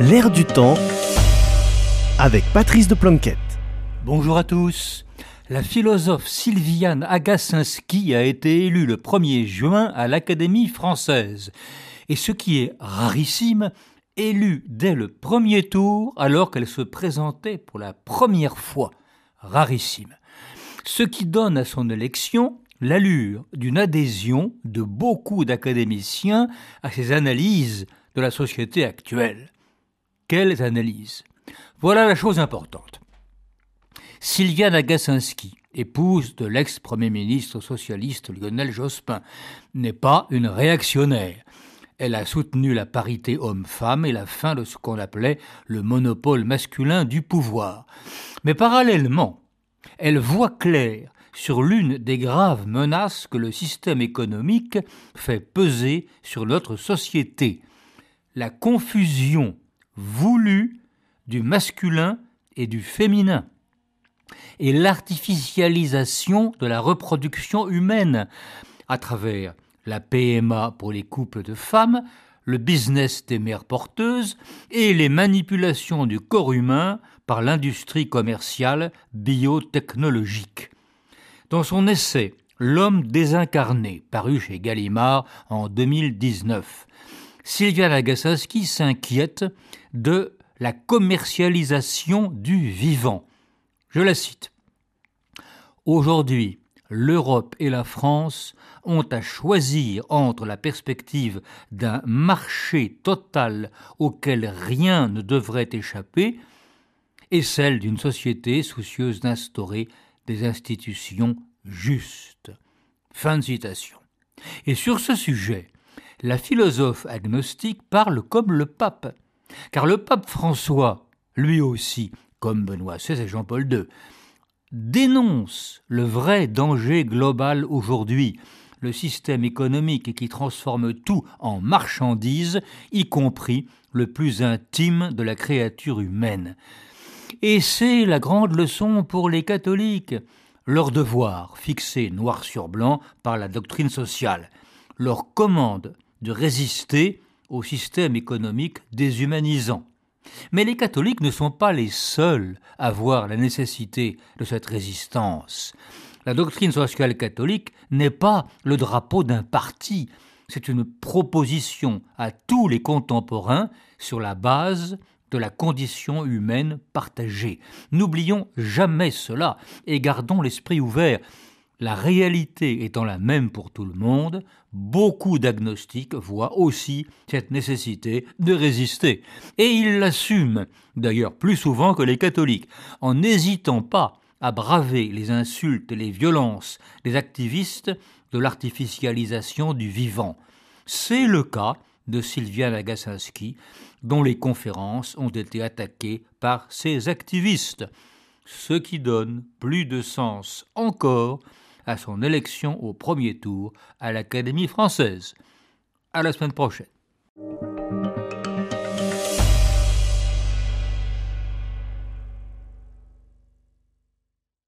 L'air du temps avec Patrice de Planquette. Bonjour à tous. La philosophe Sylviane Agacinski a été élue le 1er juin à l'Académie française. Et ce qui est rarissime, élue dès le premier tour alors qu'elle se présentait pour la première fois. Rarissime. Ce qui donne à son élection l'allure d'une adhésion de beaucoup d'académiciens à ses analyses de la société actuelle. Quelles analyses Voilà la chose importante. Sylviane Agacinski, épouse de l'ex-premier ministre socialiste Lionel Jospin, n'est pas une réactionnaire. Elle a soutenu la parité homme-femme et la fin de ce qu'on appelait le monopole masculin du pouvoir. Mais parallèlement, elle voit clair sur l'une des graves menaces que le système économique fait peser sur notre société, la confusion voulue du masculin et du féminin, et l'artificialisation de la reproduction humaine à travers la PMA pour les couples de femmes, le business des mères porteuses et les manipulations du corps humain par l'industrie commerciale biotechnologique. Dans son essai L'homme désincarné, paru chez Gallimard en 2019, Sylvia Lagasaski s'inquiète de la commercialisation du vivant. Je la cite. Aujourd'hui, l'Europe et la France ont à choisir entre la perspective d'un marché total auquel rien ne devrait échapper et celle d'une société soucieuse d'instaurer des institutions justes. Fin de citation. Et sur ce sujet, la philosophe agnostique parle comme le pape, car le pape François, lui aussi, comme Benoît XVI et Jean-Paul II, dénonce le vrai danger global aujourd'hui, le système économique qui transforme tout en marchandise, y compris le plus intime de la créature humaine. Et c'est la grande leçon pour les catholiques, leur devoir fixé noir sur blanc par la doctrine sociale, leur commande de résister au système économique déshumanisant. Mais les catholiques ne sont pas les seuls à voir la nécessité de cette résistance. La doctrine sociale catholique n'est pas le drapeau d'un parti, c'est une proposition à tous les contemporains sur la base de la condition humaine partagée. N'oublions jamais cela et gardons l'esprit ouvert. La réalité étant la même pour tout le monde, beaucoup d'agnostiques voient aussi cette nécessité de résister. Et ils l'assument, d'ailleurs plus souvent que les catholiques, en n'hésitant pas à braver les insultes et les violences des activistes de l'artificialisation du vivant. C'est le cas de Sylvia Nagasinski, dont les conférences ont été attaquées par ces activistes, ce qui donne plus de sens encore à son élection au premier tour à l'Académie française. À la semaine prochaine.